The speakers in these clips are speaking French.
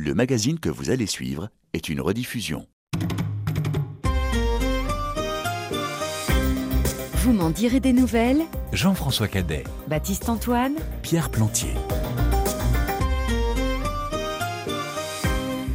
Le magazine que vous allez suivre est une rediffusion. Vous m'en direz des nouvelles? Jean-François Cadet, Baptiste Antoine? Pierre Plantier.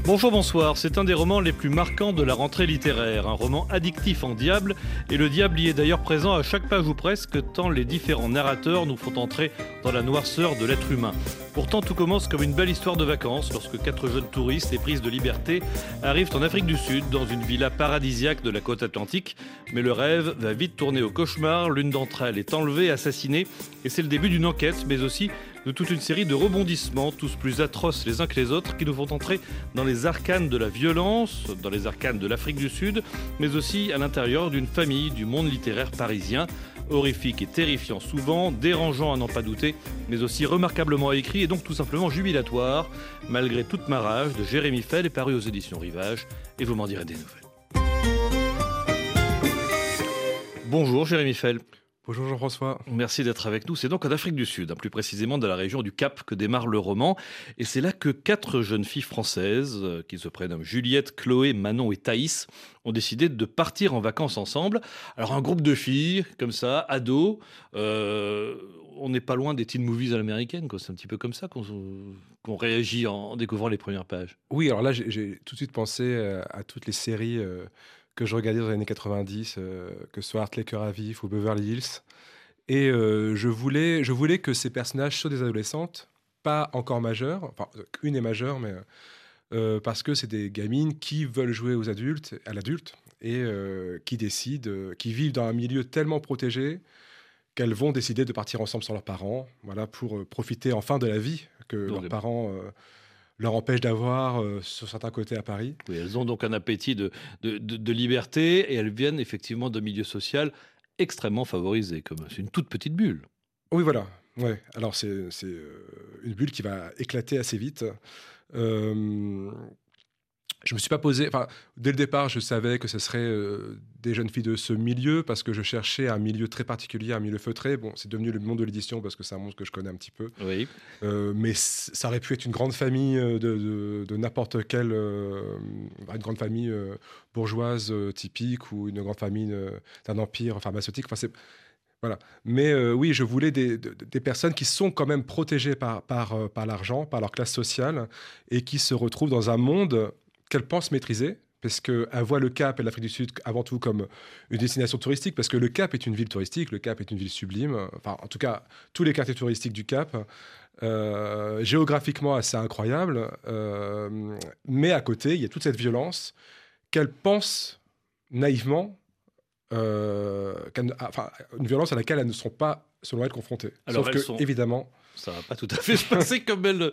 Bonjour, bonsoir. C'est un des romans les plus marquants de la rentrée littéraire. Un roman addictif en diable. Et le diable y est d'ailleurs présent à chaque page ou presque, tant les différents narrateurs nous font entrer dans la noirceur de l'être humain. Pourtant, tout commence comme une belle histoire de vacances lorsque quatre jeunes touristes prises de liberté arrivent en Afrique du Sud dans une villa paradisiaque de la côte atlantique. Mais le rêve va vite tourner au cauchemar. L'une d'entre elles est enlevée, assassinée. Et c'est le début d'une enquête, mais aussi de toute une série de rebondissements, tous plus atroces les uns que les autres, qui nous font entrer dans les arcanes de la violence, dans les arcanes de l'Afrique du Sud, mais aussi à l'intérieur d'une famille du monde littéraire parisien. Horrifique et terrifiant souvent, dérangeant à n'en pas douter, mais aussi remarquablement écrit et donc tout simplement jubilatoire, malgré toute ma rage, de Jérémy Fell est paru aux éditions Rivage, et vous m'en direz des nouvelles. Bonjour Jérémy Fell. Bonjour Jean-François. Merci d'être avec nous. C'est donc en Afrique du Sud, hein, plus précisément dans la région du Cap, que démarre le roman. Et c'est là que quatre jeunes filles françaises, euh, qui se prénomment Juliette, Chloé, Manon et Thaïs, ont décidé de partir en vacances ensemble. Alors un groupe de filles, comme ça, ados, euh, on n'est pas loin des teen movies à l'américaine. C'est un petit peu comme ça qu'on réagit en, découvrant les premières pages. Oui, alors là, j'ai tout de suite pensé euh, à toutes les séries que je regardais dans les années 90, euh, que ce soit Art à Vif ou Beverly Hills. Et euh, je, voulais, je voulais que ces personnages soient des adolescentes, pas encore majeures, enfin, une est majeure, mais euh, parce que c'est des gamines qui veulent jouer aux adultes, à l'adulte, et qui décident, qui vivent dans un milieu tellement protégé qu'elles vont décider de partir ensemble sans leurs parents, voilà, pour profiter enfin de la vie que leurs parents leur empêche d'avoir euh, sur certains côtés à Paris. Oui, elles ont donc un appétit de, de, liberté et elles viennent effectivement d'un milieu social extrêmement favorisé, comme c'est une toute petite bulle. Oui, voilà. Ouais. Alors c'est euh, une bulle qui va éclater assez vite. Euh, je me suis pas posé. Enfin, dès le départ, je savais que ce serait euh, des jeunes filles de ce milieu parce que je cherchais un milieu très particulier, un milieu feutré. Bon, c'est devenu le monde de l'édition parce que c'est un monde que je connais un petit peu. Oui. Euh, mais ça aurait pu être une grande famille euh, de, n'importe quelle, une grande famille bourgeoise typique ou une grande famille d'un empire pharmaceutique. Enfin, c'est voilà. Mais oui, je voulais des, des, personnes qui sont quand même protégées par, par, par l'argent, par leur classe sociale, et qui se retrouvent dans un monde qu'elle pense maîtriser, parce qu'elle voit le Cap et l'Afrique du Sud avant tout comme une destination touristique, parce que le Cap est une ville touristique, le Cap est une ville sublime, enfin en tout cas tous les quartiers touristiques du Cap, euh, géographiquement assez incroyable, euh, mais à côté il y a toute cette violence qu'elle pense naïvement, euh, enfin une violence à laquelle elles ne sont pas selon elle confrontées. Alors Sauf que évidemment ça va pas tout à fait se passer comme elle,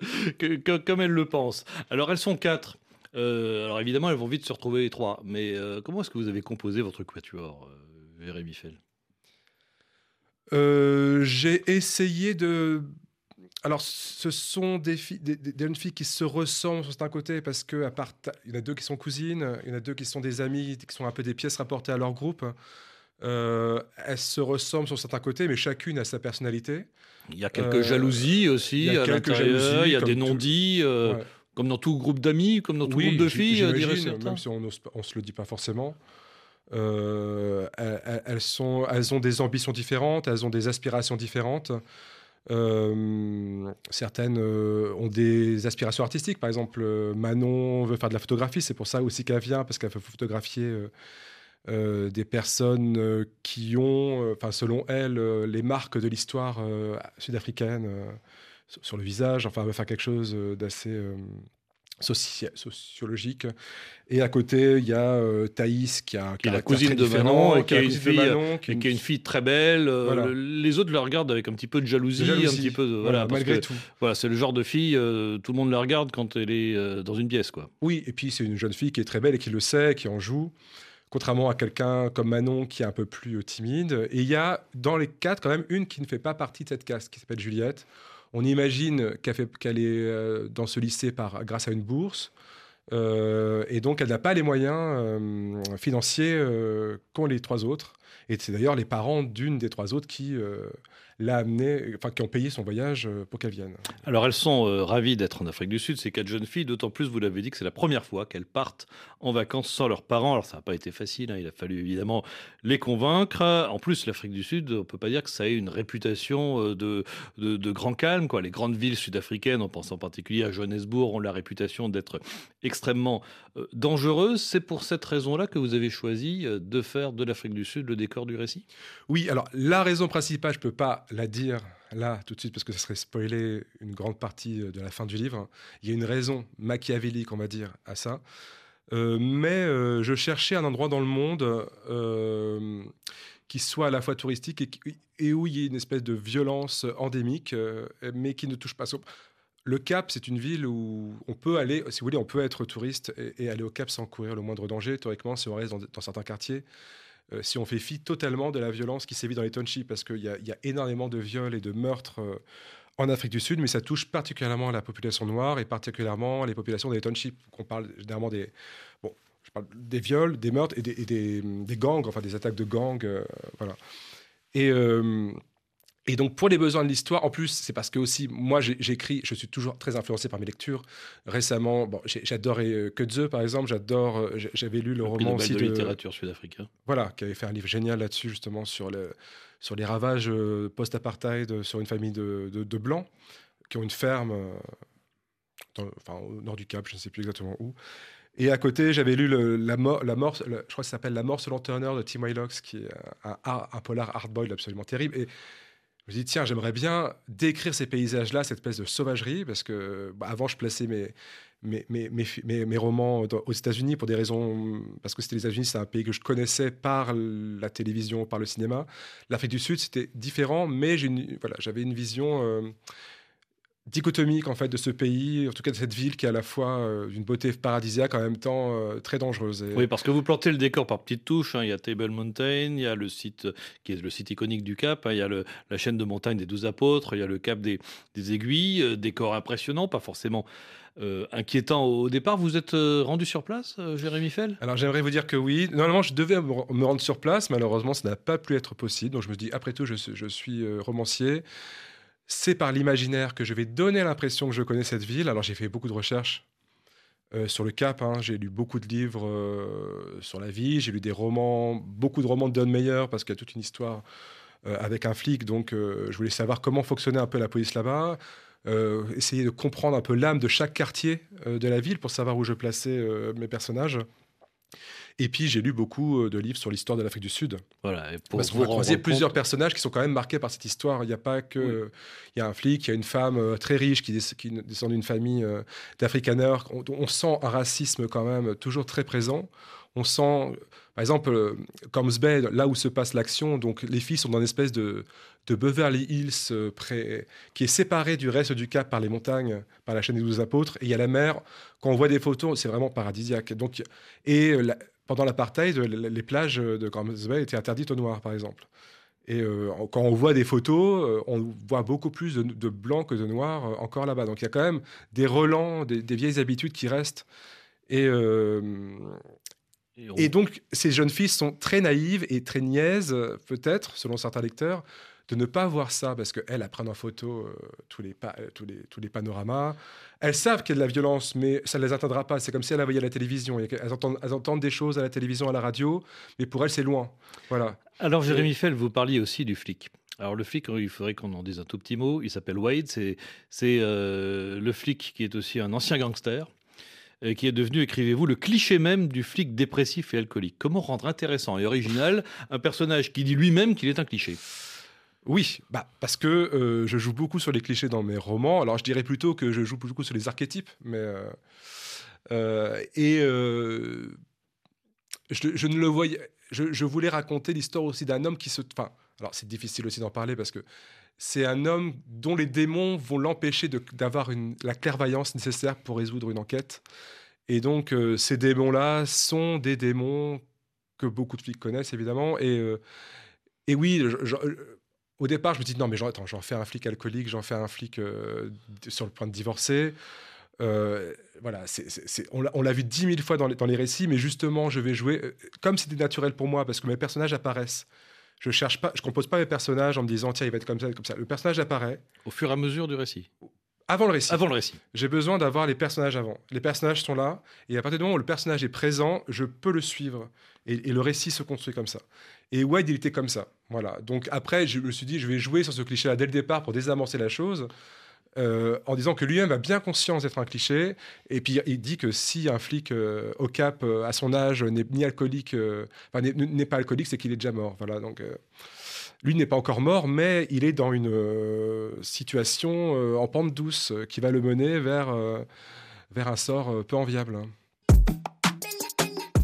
comme elle le pense. Alors elles sont quatre. Euh, alors évidemment, elles vont vite se retrouver les trois. Mais euh, comment est-ce que vous avez composé votre quatuor, euh, Jérémy Fell J'ai essayé de. Alors, ce sont des, filles, des, jeunes filles qui se ressemblent sur certains côtés parce que, à part, il y en a deux qui sont cousines, il y en a deux qui sont des amies, qui sont un peu des pièces rapportées à leur groupe. elles se ressemblent sur certains côtés, mais chacune a sa personnalité. Il y a quelques jalousies aussi. Il y a quelques jalousies. Il y a des non-dits. Comme dans tout groupe d'amis, comme dans tout groupe de filles, même si on ne se le dit pas forcément. Euh, elles, sont, elles ont des ambitions différentes, elles ont des aspirations différentes. Euh, certaines euh, ont des aspirations artistiques. Par exemple, Manon veut faire de la photographie. C'est pour ça aussi qu'elle vient, parce qu'elle veut photographier des personnes qui ont, enfin, selon elle, les marques de l'histoire sud-africaine sur le visage, enfin, faire quelque chose euh, d'assez euh, sociologique. Et à côté, il y a euh, Thaïs, qui, a, qui est la cousine de Manon, et qui, est une fille, qui, est une fille très belle. les autres la regardent avec un petit peu de jalousie, un petit peu voilà, malgré tout. Voilà, c'est le genre de fille, tout le monde la regarde quand elle est dans une pièce, quoi. Oui, et puis c'est une jeune fille qui est très belle et qui le sait, qui en joue. Contrairement à quelqu'un comme Manon qui est un peu plus timide. Et il y a dans les quatre quand même une qui ne fait pas partie de cette caste, qui s'appelle Juliette. On imagine qu'elle est euh, dans ce lycée par, grâce à une bourse. Euh, et donc, elle n'a pas les moyens euh, financiers qu'ont les trois autres. Et c'est d'ailleurs les parents d'une des trois autres qui l'a amené, enfin qui ont payé son voyage euh, pour qu'elle vienne. Alors elles sont euh, ravies d'être en Afrique du Sud, ces quatre jeunes filles, d'autant plus, vous l'avez dit, que c'est la première fois qu'elles partent en vacances sans leurs parents. Alors ça n'a pas été facile, hein, il a fallu évidemment les convaincre. En plus, l'Afrique du Sud, on ne peut pas dire que ça ait une réputation euh, de, de, grand calme. Les grandes villes sud-africaines, on pense en particulier à Johannesburg, ont la réputation d'être extrêmement dangereuses. C'est pour cette raison-là que vous avez choisi de faire de l'Afrique du Sud le décor du récit? Oui, alors la raison principale, je ne peux pas la dire là tout de suite parce que ça serait spoiler une grande partie de la fin du livre. Il y a une raison machiavélique, on va dire, à ça. Euh, mais euh, je cherchais un endroit dans le monde euh, qui soit à la fois touristique et, où il y ait une espèce de violence endémique, mais qui ne touche pas. Le Cap, c'est une ville où on peut aller, si vous voulez, on peut être touriste et, aller au Cap sans courir le moindre danger, théoriquement, si on reste dans certains quartiers. Euh, si on fait fi totalement de la violence qui sévit dans les townships, parce qu'il y, a énormément de viols et de meurtres euh, en Afrique du Sud, mais ça touche particulièrement la population noire et particulièrement les populations des townships. On parle généralement des, bon, des viols, des meurtres et des, gangs, enfin des attaques de gangs, euh, voilà. Et et donc, pour les besoins de l'histoire, en plus, c'est parce que aussi, moi, j'écris, je suis toujours très influencé par mes lectures. Récemment, bon, j'adorais euh, par exemple, j'adore, euh, j'avais lu le roman aussi de, littérature sud-africaine. Voilà, qui avait fait un livre génial là-dessus, justement, sur, le, sur les ravages euh, post-apartheid sur une famille de, de, blancs qui ont une ferme enfin, au nord du Cap, je ne sais plus exactement où. Et à côté, j'avais lu le, la, mort, la mort, je crois que ça s'appelle La mort selon Turner de Tim Wylox, qui est un, un, un polar hardboiled absolument terrible. Et me dis, tiens, j'aimerais bien décrire ces paysages-là, cette espèce de sauvagerie, parce que bah, avant, je plaçais mes, mes, mes, mes, romans aux États-Unis pour des raisons. Parce que c'était les États-Unis, c'est un pays que je connaissais par la télévision, par le cinéma. L'Afrique du Sud, c'était différent, mais j'avais une vision. Euh, dichotomique en fait de ce pays, en tout cas de cette ville qui est à la fois euh, d'une beauté paradisiaque en même temps euh, très dangereuse. Oui, parce que vous plantez le décor par petites touches. Hein. Il y a Table Mountain, il y a le site qui est le site iconique du Cap, hein. il y a le, la chaîne de montagne des douze apôtres, il y a le Cap des, des Aiguilles, euh, décor impressionnant, pas forcément inquiétant au départ. Vous êtes rendu sur place, Jérémy Fell? Alors j'aimerais vous dire que oui. Normalement, je devais me rendre sur place. Malheureusement, ça n'a pas pu être possible. Donc je me dis, après tout, je, je suis romancier c'est par l'imaginaire que je vais donner l'impression que je connais cette ville. Alors j'ai fait beaucoup de recherches euh, sur le Cap, hein. j'ai lu beaucoup de livres euh, sur la vie, j'ai lu des romans, beaucoup de romans de Don Meyer parce qu'il y a toute une histoire euh, avec un flic, donc je voulais savoir comment fonctionnait un peu la police là-bas. essayer de comprendre un peu l'âme de chaque quartier de la ville pour savoir où je plaçais mes personnages. Et puis j'ai lu beaucoup euh, de livres sur l'histoire de l'Afrique du Sud. Voilà. pour Parce que vous croisez plusieurs personnages qui sont quand même marqués par cette histoire. Il n'y a pas que, il y a un flic, il y a une femme euh, très riche qui, descend d'une famille euh, d'Afrikaners. On, sent un racisme quand même toujours très présent. On sent, par exemple, comme Bay, là où se passe l'action, donc les filles sont dans une espèce de, de Beverly Hills près, qui est séparée du reste du Cap par les montagnes, par la chaîne des douze apôtres. Et il y a la mer. Quand on voit des photos, c'est vraiment paradisiaque. Donc, et pendant l'apartheid, les plages de Camps Bay étaient interdites aux Noirs, par exemple. Et euh, quand on voit des photos, euh, on voit beaucoup plus de, blancs que de noirs euh, encore là-bas. Donc il y a quand même des relents, des, vieilles habitudes qui restent. Et, et, donc ces jeunes filles sont très naïves et très niaises, peut-être, selon certains lecteurs, de ne pas voir ça, parce qu'elles prennent en photo tous, les tous, les, tous les panoramas. Elles savent qu'il y a de la violence, mais ça ne les atteindra pas. C'est comme si elles la voyaient à la télévision. Elles entendent, elles entendent, des choses à la télévision, à la radio, mais pour elles, c'est loin. Voilà. Alors, Jérémy Fell, vous parliez aussi du flic. Alors le flic, il faudrait qu'on en dise un tout petit mot. Il s'appelle Wade. C'est euh, le flic qui est aussi un ancien gangster et qui est devenu, écrivez-vous, le cliché même du flic dépressif et alcoolique. Comment rendre intéressant et original un personnage qui dit lui-même qu'il est un cliché? Oui, bah, parce que euh, je joue beaucoup sur les clichés dans mes romans. Alors je dirais plutôt que je joue beaucoup sur les archétypes, mais euh, euh, et je, ne le voyais. Je, voulais raconter l'histoire aussi d'un homme qui se. Enfin, alors c'est difficile aussi d'en parler parce que c'est un homme dont les démons vont l'empêcher d'avoir la clairvoyance nécessaire pour résoudre une enquête. Et donc ces démons-là sont des démons que beaucoup de filles connaissent évidemment. Et, et oui, je, au départ, je me dis non, mais j'en, j'en fais un flic alcoolique, j'en fais un flic euh, sur le point de divorcer. Euh, voilà, on, l'a, vu dix mille fois dans les, dans les, récits, mais justement, je vais jouer euh, comme c'était naturel pour moi, parce que mes personnages apparaissent. Je cherche pas, je compose pas mes personnages en me disant tiens il va être comme ça, comme ça. Le personnage apparaît Au fur et à mesure du récit. avant le récit. Avant le récit. J'ai besoin d'avoir les personnages avant. Les personnages sont là, et à partir du moment où le personnage est présent, je peux le suivre. Et, le récit se construit comme ça. Et Wade, il était comme ça. Voilà. Donc après, je me suis dit, je vais jouer sur ce cliché-là dès le départ pour désamorcer la chose, euh, en disant que lui-même a bien conscience d'être un cliché. Et puis il dit que si un flic euh, au cap, euh, à son âge, n'est ni alcoolique, enfin, n'est- pas alcoolique, c'est qu'il est déjà mort. Voilà. Donc lui n'est pas encore mort, mais il est dans une situation en pente douce qui va le mener vers, vers un sort peu enviable.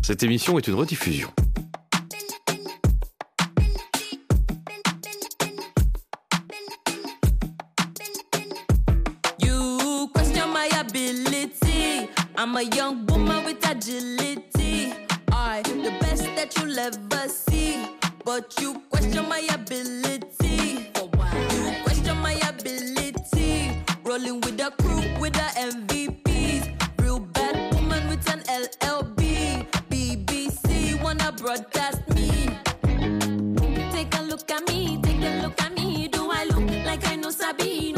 Cette émission est une rediffusion. You question my ability. I'm a young woman with agility. I the best that you'll ever see. But you question my ability. You question my ability. Rolling with the crew with the MVPs. be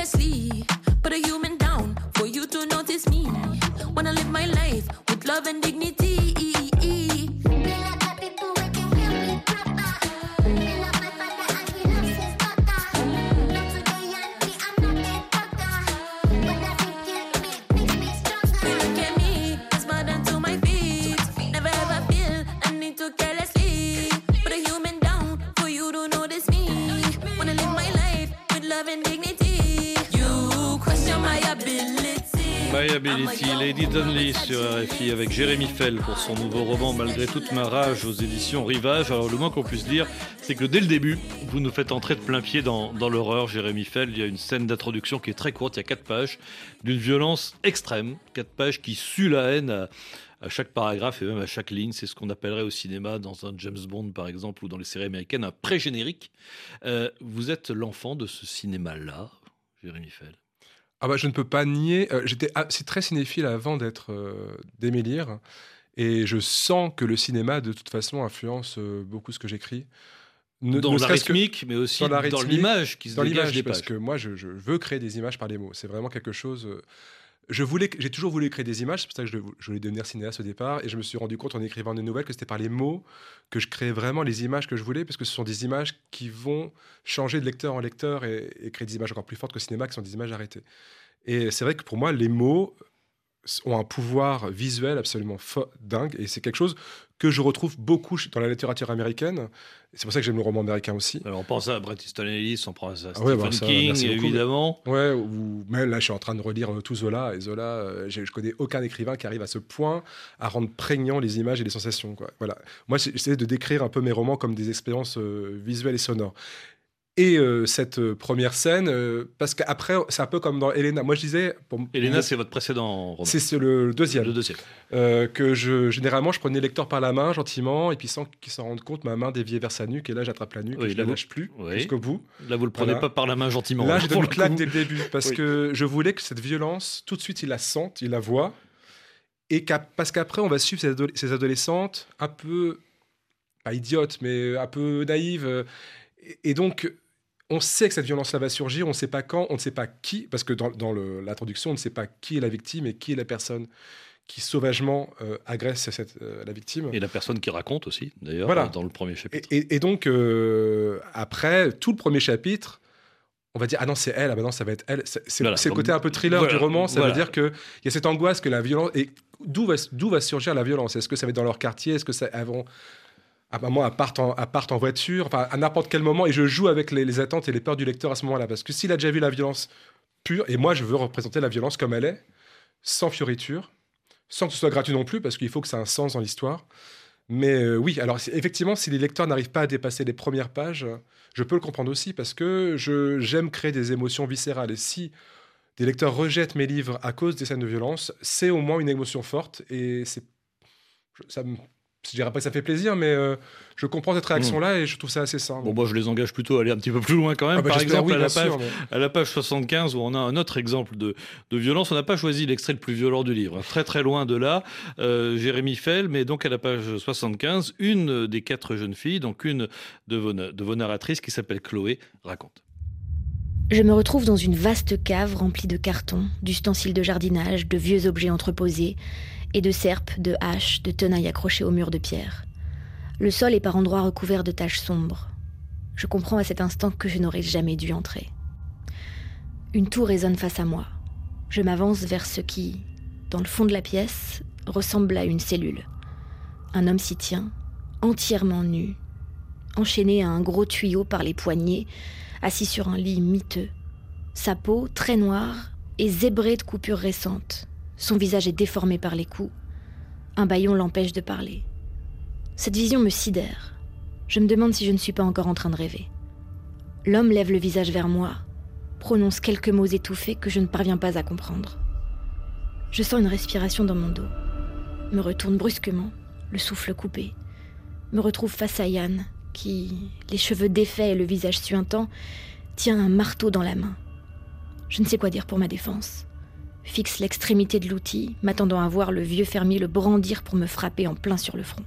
Honestly, Sur RFI avec Jérémy Fell pour son nouveau roman Malgré toute ma rage aux éditions Rivage. Alors le moins qu'on puisse dire, c'est que dès le début, vous nous faites entrer de plein pied dans, l'horreur, Jérémy Fell. Il y a une scène d'introduction qui est très courte, il y a quatre pages, d'une violence extrême, quatre pages qui suent la haine à, à chaque paragraphe et même à chaque ligne. C'est ce qu'on appellerait au cinéma, dans un James Bond par exemple, ou dans les séries américaines, un pré-générique. Euh, vous êtes l'enfant de ce cinéma-là, Jérémy Fell. Ah bah, je ne peux pas nier. euh, J'étais assez très cinéphile avant d'être euh, et je sens que le cinéma, de toute façon, influence euh, beaucoup ce que j'écris. Ne- dans ne la serait-ce que rythmique, mais aussi dans l'image qui se dans dégage des parce pages. que moi, je, je veux créer des images par les mots. C'est vraiment quelque chose. Je voulais, j'ai toujours voulu créer des images. C'est pour ça que je, voulais devenir cinéaste au départ, et je me suis rendu compte en écrivant des nouvelles que c'était par les mots que je créais vraiment les images que je voulais, parce que ce sont des images qui vont changer de lecteur en lecteur et, et créer des images encore plus fortes que cinéma, qui sont des images arrêtées. Et c'est vrai que pour moi, les mots ont un pouvoir visuel absolument dingue, et c'est quelque chose que je retrouve beaucoup dans la littérature américaine. C'est pour ça que j'aime le roman américain aussi. Alors, on pense à Bret Easton Ellis, on pense à Ah ouais, Stephen bah ça, King, beaucoup. évidemment. Ouais, ou même là, je suis en train de relire euh, tout Zola, et Zola, euh, je connais aucun écrivain qui arrive à ce point à rendre prégnant les images et les sensations. Quoi. Voilà. Moi, j'essaie de décrire un peu mes romans comme des expériences euh, visuelles et sonores. Et euh, cette euh, première scène, euh, parce qu'après, c'est un peu comme dans Elena. Moi, je disais, pour, Elena, c'est votre précédent roman. c'est le deuxième. le deuxième. Euh, que je, généralement, je prenais le lecteur par la main gentiment, et puis sans qu'il s'en rende compte, ma main déviait vers sa nuque, et là, j'attrape la nuque, Oui, et je là, la lâche plus oui. jusqu'au bout. Là, vous le prenez Voilà. pas par la main gentiment. Là, hein, je donne le une claque dès le début parce Oui. que je voulais que cette violence, tout de suite, il la sente, il la voit. Et parce qu'après, on va suivre ces, ado- ces adolescentes un peu, pas idiotes, mais un peu naïves. Et, donc, on sait que cette violence-là va surgir, on ne sait pas quand, on ne sait pas qui, parce que dans, dans le- on ne sait pas qui est la victime et qui est la personne qui sauvagement euh, agresse cette, euh, la victime. Et la personne qui raconte aussi, d'ailleurs, Voilà. dans le premier chapitre. Et, et- et donc, euh, après, tout le premier chapitre, on va dire, ah non, c'est elle, ah bah non, ça va être elle. C'est Voilà. le côté un peu thriller Voilà. du roman, ça Voilà. veut dire qu'il y a cette angoisse que la violence. Et d'où va, d'où va surgir la violence? Est-ce que ça va être dans leur quartier? Est-ce que ça. Avant, un moment, à part en, à part en voiture, enfin, à n'importe quel moment, et je joue avec les, attentes et les peurs du lecteur à ce moment-là. Parce que s'il a déjà vu la violence pure, et moi, je veux représenter la violence comme elle est, sans fioriture, sans que ce soit gratuit non plus, parce qu'il faut que ça ait un sens dans l'histoire. Mais euh, oui, alors effectivement, si les lecteurs n'arrivent pas à dépasser les premières pages, je peux le comprendre aussi, parce que j'aime créer des émotions viscérales. Et si des lecteurs rejettent mes livres à cause des scènes de violence, c'est au moins une émotion forte, et c'est... Ça me... Je dirais pas que ça fait plaisir, mais euh, je comprends cette réaction-là et je trouve ça assez sain. Bon, moi, je les engage plutôt à aller un petit peu plus loin quand même. Ah bah, Par exemple, oui, à, la bien page, sûr, mais- à la page 75, où on a un autre exemple de, de violence, on n'a pas choisi l'extrait le plus violent du livre. Très très loin de là, euh, Jérémy Fell, mais donc à la page 75, une des quatre jeunes filles, donc une de vos, de vos narratrices qui s'appelle Chloé, raconte. Je me retrouve dans une vaste cave remplie de cartons, d'ustensiles de jardinage, de vieux objets entreposés, et de serpes, de haches, de tenailles accrochées au mur de pierre. Le sol est par endroits recouvert de taches sombres. Je comprends à cet instant que je n'aurais jamais dû entrer. Une tour résonne face à moi. Je m'avance vers ce qui, dans le fond de la pièce, ressemble à une cellule. Un homme s'y tient, entièrement nu, enchaîné à un gros tuyau par les poignets, assis sur un lit miteux. Sa peau, très noire, est zébrée de coupures récentes. Son visage est déformé par les coups. Un bâillon l'empêche de parler. Cette vision me sidère. Je me demande si je ne suis pas encore en train de rêver. L'homme lève le visage vers moi, prononce quelques mots étouffés que je ne parviens pas à comprendre. Je sens une respiration dans mon dos, me retourne brusquement, le souffle coupé, me retrouve face à Yann, qui, les cheveux défaits et le visage suintant, tient un marteau dans la main. Je ne sais quoi dire pour ma défense. Fixe l'extrémité de l'outil, m'attendant à voir le vieux fermier le brandir pour me frapper en plein sur le front.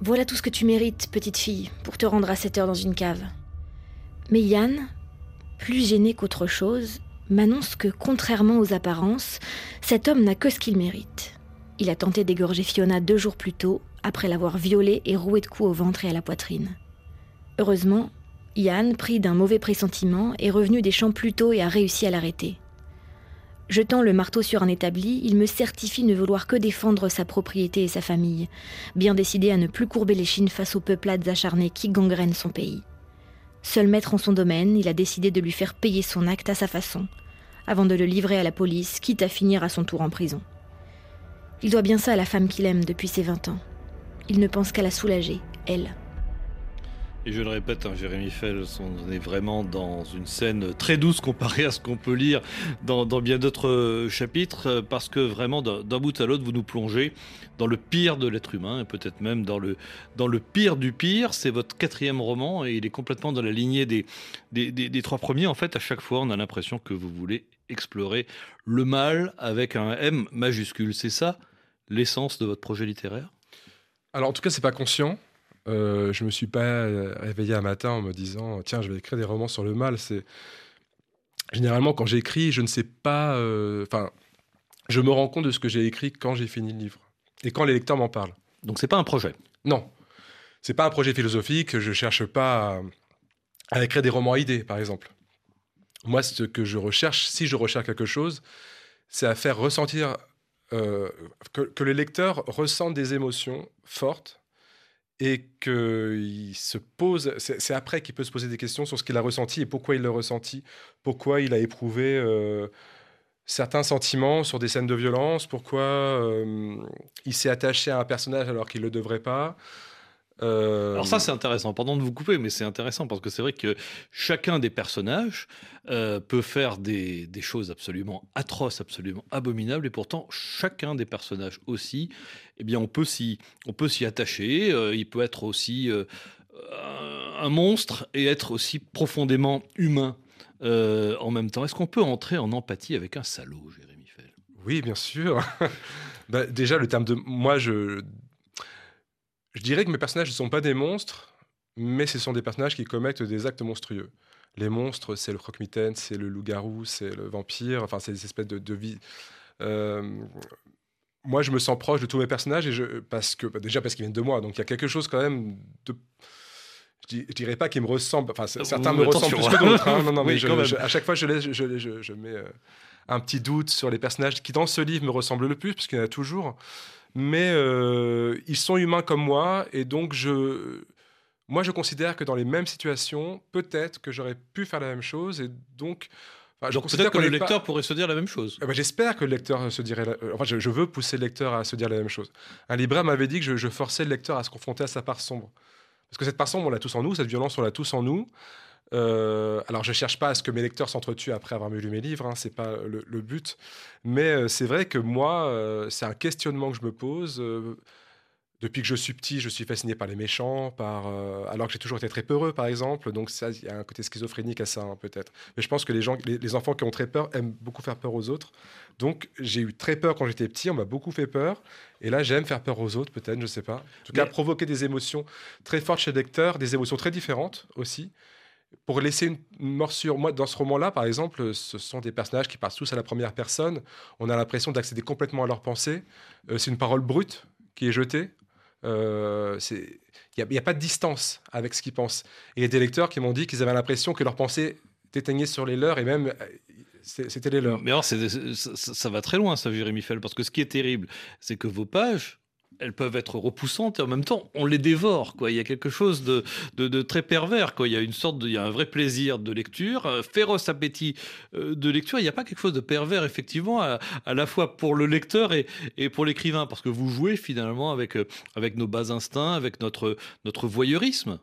Voilà tout ce que tu mérites, petite fille, pour te rendre à cette heure dans une cave. Mais Yann, plus gêné qu'autre chose, m'annonce que, contrairement aux apparences, cet homme n'a que ce qu'il mérite. Il a tenté d'égorger Fiona deux jours plus tôt, après l'avoir violée et rouée de coups au ventre et à la poitrine. Heureusement, Yann, pris d'un mauvais pressentiment, est revenu des champs plus tôt et a réussi à l'arrêter. Jetant le marteau sur un établi, il me certifie ne vouloir que défendre sa propriété et sa famille, bien décidé à ne plus courber les chines face aux peuplades acharnées qui gangrènent son pays. Seul maître en son domaine, il a décidé de lui faire payer son acte à sa façon, avant de le livrer à la police, quitte à finir à son tour en prison. Il doit bien ça à la femme qu'il aime depuis ses 20 ans. Il ne pense qu'à la soulager, elle. Et je le répète, hein, Jérémy Fell, on est vraiment dans une scène très douce comparée à ce qu'on peut lire dans, bien d'autres euh, chapitres, euh, parce que vraiment, d'un bout à l'autre, vous nous plongez dans le pire de l'être humain, et peut-être même dans le, dans le pire du pire. C'est votre quatrième roman, et il est complètement dans la lignée des, des, des- des trois premiers. En fait, à chaque fois, on a l'impression que vous voulez explorer le mal avec un M majuscule. C'est ça l'essence de votre projet littéraire? Alors en tout cas, c'est pas conscient. Euh, je me suis pas euh, réveillé un matin en me disant tiens, je vais écrire des romans sur le mal. C'est généralement quand j'écris, je ne sais pas. euh, Enfin, je me rends compte de ce que j'ai écrit quand j'ai fini le livre et quand les lecteurs m'en parlent. Donc, c'est pas un projet? Non, c'est pas un projet philosophique. Je cherche pas à, à écrire des romans à idées, par exemple. Moi, ce que je recherche, si je recherche quelque chose, c'est à faire ressentir euh, que, que les lecteurs ressentent des émotions fortes et qu'il se pose. C'est après qu'il peut se poser des questions sur ce qu'il a ressenti et pourquoi il l'a ressenti, pourquoi il a éprouvé euh, certains sentiments sur des scènes de violence, pourquoi euh, il s'est attaché à un personnage alors qu'il ne le devrait pas. Euh, Alors ça c'est intéressant, pardon de vous couper, mais c'est intéressant parce que c'est vrai que chacun des personnages euh, peut faire des, des choses absolument atroces, absolument abominables, et pourtant chacun des personnages aussi, eh bien on peut s'y, on peut s'y attacher. euh, il peut être aussi euh, un- monstre et être aussi profondément humain euh, en même temps. Est-ce qu'on peut entrer en empathie avec un salaud, Jérémy Fell? Oui, bien sûr. Bah, déjà, le terme de. Moi, je. Je dirais que mes personnages ne sont pas des monstres, mais ce sont des personnages qui commettent des actes monstrueux. Les monstres, c'est le croque-mitaine, c'est le loup-garou, c'est le vampire, enfin, c'est des espèces de, de vie. Euh, moi, je me sens proche de tous mes personnages et je, parce que bah, déjà parce qu'ils viennent de moi, donc il y a quelque chose quand même de je, dirais pas qu'ils me ressemblent. Enfin, certains me ressemblent attention. plus que d'autres. hein. Non, non, mais je- je- à chaque fois, laisse, je mets euh, un petit doute sur les personnages qui, dans ce livre, me ressemblent le plus, parce qu'il y en a toujours. Mais euh, ils sont humains comme moi, et donc je, moi, je considère que dans les mêmes situations, peut-être que j'aurais pu faire la même chose, et donc. enfin, je peut-être que le pas- lecteur pourrait se dire la même chose. eh ben, J'espère que le lecteur se dirait. la- euh, Enfin, je, je veux pousser le lecteur à se dire la même chose. Un libraire m'avait dit que je, je forçais le lecteur à se confronter à sa part sombre. Parce que cette part sombre, on l'a tous en nous, cette violence, on l'a tous en nous. Euh, alors, je cherche pas à ce que mes lecteurs s'entretuent après avoir lu mes livres, hein, c'est pas le, le but. Mais euh, c'est vrai que moi, euh, c'est un questionnement que je me pose. depuis que je suis petit, je suis fasciné par les méchants, par, alors que j'ai toujours été très peureux, par exemple. Donc, ça, il y a un côté schizophrénique à ça, hein, peut-être. Mais je pense que les, gens, les, les enfants qui ont très peur aiment beaucoup faire peur aux autres. Donc, j'ai eu très peur quand j'étais petit, on m'a beaucoup fait peur. Et là, j'aime faire peur aux autres, peut-être, je sais pas. En tout cas, Mais- provoquer des émotions très fortes chez le lecteur, des émotions très différentes aussi. Pour laisser une morsure. Moi, dans ce roman-là, par exemple, ce sont des personnages qui parlent tous à la première personne. On a l'impression d'accéder complètement à leurs pensées. Euh, c'est une parole brute qui est jetée. Euh, Il n'y a, pas de distance avec ce qu'ils pensent. Et il y a des lecteurs qui m'ont dit qu'ils avaient l'impression que leurs pensées t'éteignaient sur les leurs et même euh, c'était les leurs. Mais alors, ça, ça va très loin, ça, Jérémy Fell, parce que ce qui est terrible, c'est que vos pages, elles peuvent être repoussantes et en même temps, on les dévore. Quoi. Il y a quelque chose de, de- de très pervers. Quoi. Il y a une sorte de, il y a un vrai plaisir de lecture, un féroce appétit euh, de lecture. Il n'y a pas quelque chose de pervers, effectivement, à, à la fois pour le lecteur et, et pour l'écrivain, parce que vous jouez finalement avec, euh, avec nos bas instincts, avec notre, notre voyeurisme.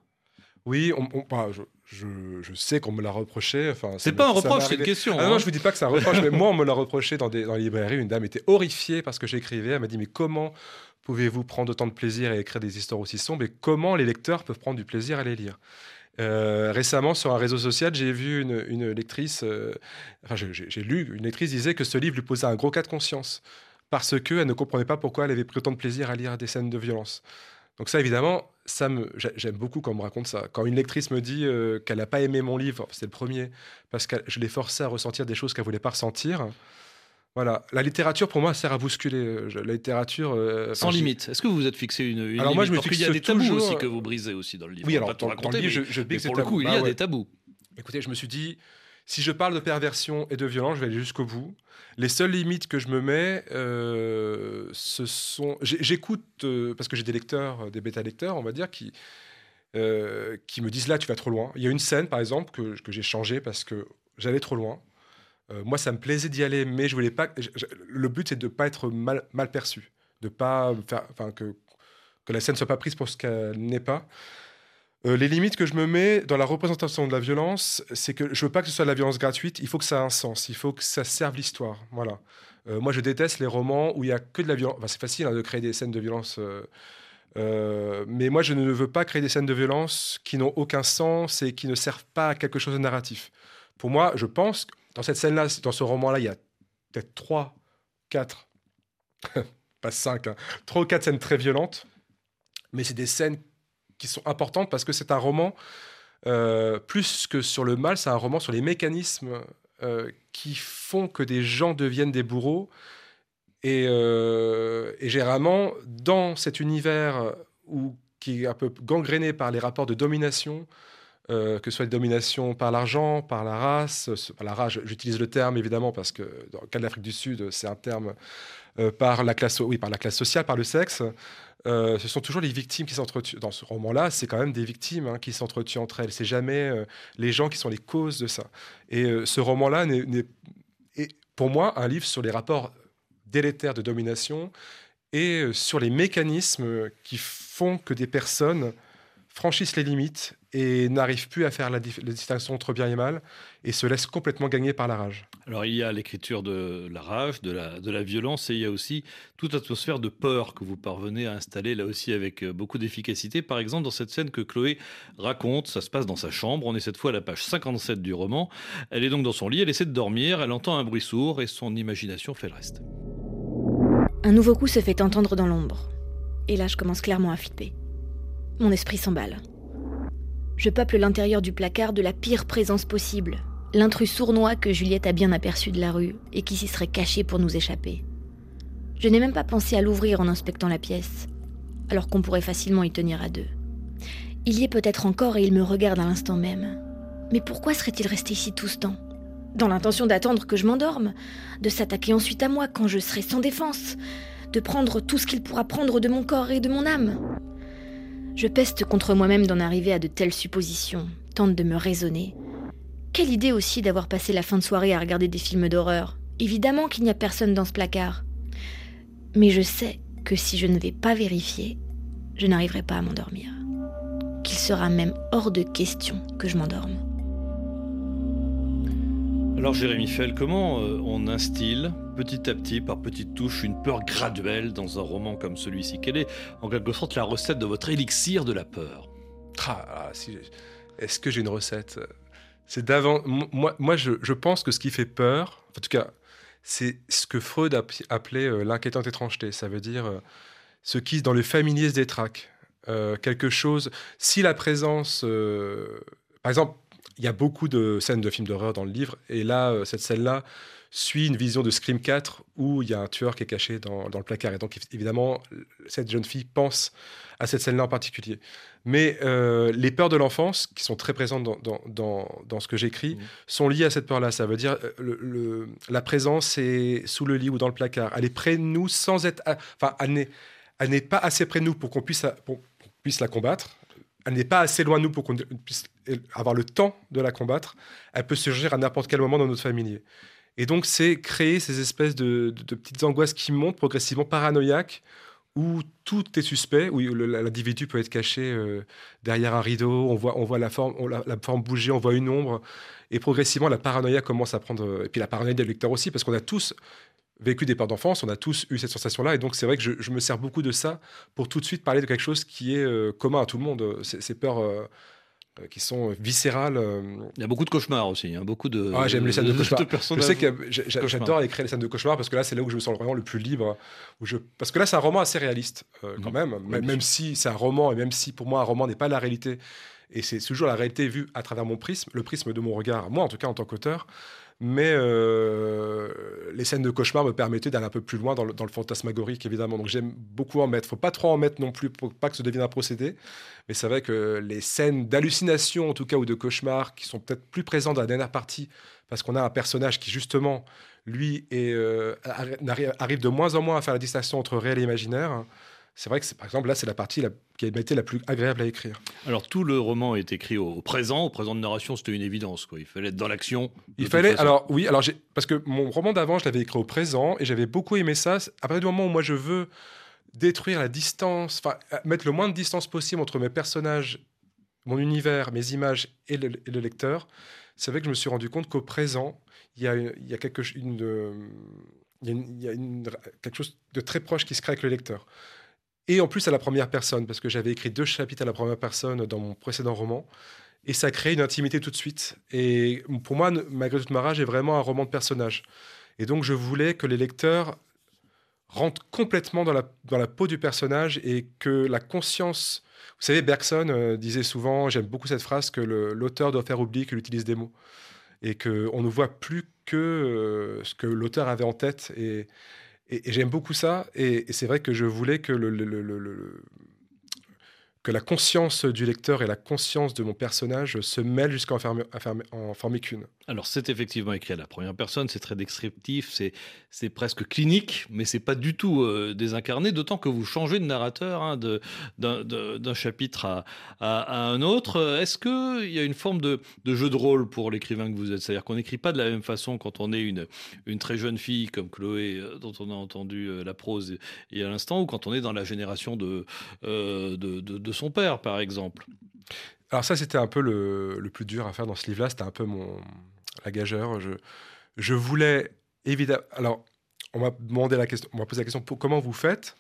Oui, on, on- bah, je, je- je sais qu'on me l'a reproché. Enfin, C'est pas un reproche, c'est une question. Ah hein. non, je vous dis pas que c'est un reproche, mais moi, on me l'a reproché dans, des, dans les librairies. Une dame était horrifiée parce que j'écrivais. Elle m'a dit Mais comment pouvez-vous prendre autant de plaisir à écrire des histoires aussi sombres Et comment les lecteurs peuvent prendre du plaisir à les lire? Euh, récemment, sur un réseau social, j'ai vu une, une lectrice, euh, enfin, j'ai- lu, une lectrice disait que ce livre lui posait un gros cas de conscience parce qu'elle ne comprenait pas pourquoi elle avait pris autant de plaisir à lire des scènes de violence. Donc ça, évidemment, ça me, j'a- j'aime beaucoup quand on me raconte ça. Quand une lectrice me dit euh, qu'elle n'a pas aimé mon livre, c'est le premier, parce que je l'ai forcé à ressentir des choses qu'elle voulait pas ressentir. Voilà, la littérature pour moi sert à bousculer. euh, je- La littérature euh, Sans limite. Est-ce que vous vous êtes fixé une, une Alors moi, limite je me Parce qu'il y a des tabous toujours- aussi que vous brisez aussi dans le livre. Oui, alors dans, raconter, le livre, mais- je, je mais pour le coup, il y a Bah ouais. des tabous. Écoutez, je me suis dit, si je parle de perversion et de violence, je vais aller jusqu'au bout. Les seules limites que je me mets, euh, ce sont. J'écoute, euh, parce que j'ai des lecteurs, des bêta-lecteurs, on va dire, qui, qui me disent là, tu vas trop loin. Il y a une scène, par exemple, que, que j'ai changée parce que j'allais trop loin. Euh, moi, ça me plaisait d'y aller, mais je voulais pas. le but, c'est de ne pas être mal, perçu, de pas enfin que que la scène soit pas prise pour ce qu'elle n'est pas. Euh, les limites que je me mets dans la représentation de la violence, c'est que je veux pas que ce soit de la violence gratuite. Il faut que ça ait un sens. Il faut que ça serve l'histoire. Voilà. Euh, moi, je déteste les romans où il y a que de la violence. Enfin, c'est facile hein, de créer des scènes de violence. mais moi, je ne veux pas créer des scènes de violence qui n'ont aucun sens et qui ne servent pas à quelque chose de narratif. Pour moi, je pense dans cette scène-là, dans ce roman-là, il y a peut-être trois, quatre, pas cinq, hein, trois ou quatre scènes très violentes. Mais c'est des scènes qui sont importantes parce que c'est un roman, euh, plus que sur le mal, c'est un roman sur les mécanismes euh, qui font que des gens deviennent des bourreaux. Et, euh, généralement, dans cet univers qui est un peu gangréné par les rapports de domination, euh, que ce soit les dominations par l'argent, par la race, euh, par la race, j'utilise le terme évidemment parce que dans le cas de l'Afrique du Sud, c'est un terme euh, par la classe, oui, par la classe sociale, par le sexe. Euh, ce sont toujours les victimes qui s'entretuent. Dans ce roman-là, c'est quand même des victimes hein, qui s'entretuent entre elles. C'est jamais euh, les gens qui sont les causes de ça. Et euh, ce roman-là est pour moi un livre sur les rapports délétères de domination et euh, sur les mécanismes qui font que des personnes franchissent les limites et n'arrivent plus à faire la, distinction entre bien et mal et se laissent complètement gagner par la rage. Alors il y a l'écriture de la rage, de la, de la violence, et il y a aussi toute atmosphère de peur que vous parvenez à installer là aussi avec euh, beaucoup d'efficacité. Par exemple, dans cette scène que Chloé raconte, ça se passe dans sa chambre, on est cette fois à la page 57 du roman. Elle est donc dans son lit, elle essaie de dormir, elle entend un bruit sourd et son imagination fait le reste. Un nouveau coup se fait entendre dans l'ombre. Et là, je commence clairement à flipper. Mon esprit s'emballe. Je peuple l'intérieur du placard de la pire présence possible, l'intrus sournois que Juliette a bien aperçu de la rue et qui s'y serait caché pour nous échapper. Je n'ai même pas pensé à l'ouvrir en inspectant la pièce, alors qu'on pourrait facilement y tenir à deux. Il y est peut-être encore et il me regarde à l'instant même. Mais pourquoi serait-il resté ici tout ce temps? Dans l'intention d'attendre que je m'endorme, de s'attaquer ensuite à moi quand je serai sans défense, de prendre tout ce qu'il pourra prendre de mon corps et de mon âme. Je peste contre moi-même d'en arriver à de telles suppositions, tente de me raisonner. Quelle idée aussi d'avoir passé la fin de soirée à regarder des films d'horreur. Évidemment qu'il n'y a personne dans ce placard. Mais je sais que si je ne vais pas vérifier, je n'arriverai pas à m'endormir. Qu'il sera même hors de question que je m'endorme. Alors Jérémy Fell, comment euh, on instille petit à petit, par petites touches, une peur graduelle dans un roman comme celui-ci? Quelle est en quelque sorte la recette de votre élixir de la peur? Ah, ah, si, Est-ce que j'ai une recette? C'est d'avant. Moi, moi je, je pense que ce qui fait peur, en tout cas, c'est ce que Freud appelait euh, l'inquiétante étrangeté. Ça veut dire euh, ce qui, dans le familier, se détraque. Euh, quelque chose. Si la présence. par exemple, il y a beaucoup de scènes de films d'horreur dans le livre, et là, cette scène-là suit une vision de Scream 4 où il y a un tueur qui est caché dans, dans le placard. Et donc, évidemment, cette jeune fille pense à cette scène-là en particulier. Mais euh, les peurs de l'enfance, qui sont très présentes dans, dans, dans, dans ce que j'écris, mmh. sont liées à cette peur-là. Ça veut dire euh, le, le, la présence est sous le lit ou dans le placard. Elle est près de nous sans être. Enfin, elle n'est pas assez près de nous pour qu'on puisse, pour qu'on puisse la combattre. Elle n'est pas assez loin de nous pour qu'on puisse avoir le temps de la combattre. Elle peut surgir à n'importe quel moment dans notre familier. Et donc, c'est créer ces espèces de, petites angoisses qui montent progressivement paranoïaques où tout est suspect, où l'individu peut être caché euh, derrière un rideau, on voit, on voit la, forme, la, forme bouger, on voit une ombre, et progressivement la paranoïa commence à prendre, et puis la paranoïa des lecteurs aussi, parce qu'on a tous vécu des peurs d'enfance, on a tous eu cette sensation-là, et donc c'est vrai que je, je, me sers beaucoup de ça pour tout de suite parler de quelque chose qui est euh, commun à tout le monde, ces peurs euh, euh, qui sont viscérales. Euh. Il y a beaucoup de cauchemars aussi, hein, beaucoup de. Ah, j'aime les scènes de, de cauchemars. je sais que j'adore écrire les scènes de cauchemars parce que là, c'est là où je me sens vraiment le plus libre. Où je... Parce que là, c'est un roman assez réaliste euh, quand mmh. même, oui, même, même si c'est un roman et même si pour moi un roman n'est pas la réalité et c'est toujours la réalité vue à travers mon prisme, le prisme de mon regard, moi en tout cas en tant qu'auteur mais euh, les scènes de cauchemar me permettaient d'aller un peu plus loin dans le, fantasmagorique, évidemment. Donc j'aime beaucoup en mettre. faut pas trop en mettre non plus pour pas que ça devienne un procédé. Mais c'est vrai que les scènes d'hallucination, en tout cas, ou de cauchemar, qui sont peut-être plus présentes dans la dernière partie, parce qu'on a un personnage qui, justement, lui, euh, arrive de moins en moins à faire la distinction entre réel et imaginaire c'est vrai que, par exemple, là, c'est la partie la, qui a été la plus agréable à écrire. Alors, tout le roman est écrit au, présent. Au présent de narration, c'était une évidence. Quoi. Il fallait être dans l'action. Il fallait. Façon. Alors, oui, alors parce que mon roman d'avant, je l'avais écrit au présent et j'avais beaucoup aimé ça. À partir du moment où moi, je veux détruire la distance, enfin, mettre le moins de distance possible entre mes personnages, mon univers, mes images et le, et le lecteur, c'est vrai que je me suis rendu compte qu'au présent, il y a, il y a quelque, une, il y a, une, il y a une, quelque chose de très proche qui se crée avec le lecteur et en plus à la première personne, parce que j'avais écrit deux chapitres à la première personne dans mon précédent roman, et ça crée une intimité tout de suite. Et pour moi, Malgré toute ma rage est vraiment un roman de personnage. Et donc je voulais que les lecteurs rentrent complètement dans la, dans la peau du personnage et que la conscience... Vous savez, Bergson euh, disait souvent, j'aime beaucoup cette phrase, que l'auteur doit faire oublier qu'il utilise des mots. Et qu'on ne voit plus que euh, ce que l'auteur avait en tête. Et, et, j'aime beaucoup ça. Et, c'est vrai que je voulais que le, que la conscience du lecteur et la conscience de mon personnage se mêlent jusqu'à en, former qu'une. Alors c'est effectivement écrit à la première personne, c'est très descriptif, c'est presque clinique, mais c'est pas du tout euh, désincarné, d'autant que vous changez de narrateur hein, d'un chapitre à, à, un autre. Est-ce qu'il y a une forme de, de, jeu de rôle pour l'écrivain que vous êtes? C'est-à-dire qu'on n'écrit pas de la même façon quand on est une, une très jeune fille comme Chloé, euh, dont on a entendu euh, la prose il y a l'instant, ou quand on est dans la génération de, euh, de, de son père, par exemple alors ça, c'était un peu le, plus dur à faire dans ce livre-là. C'était un peu mon la gageur. Je, voulais évidemment. Alors, on m'a demandé la question, on m'a posé la question pour, comment vous faites.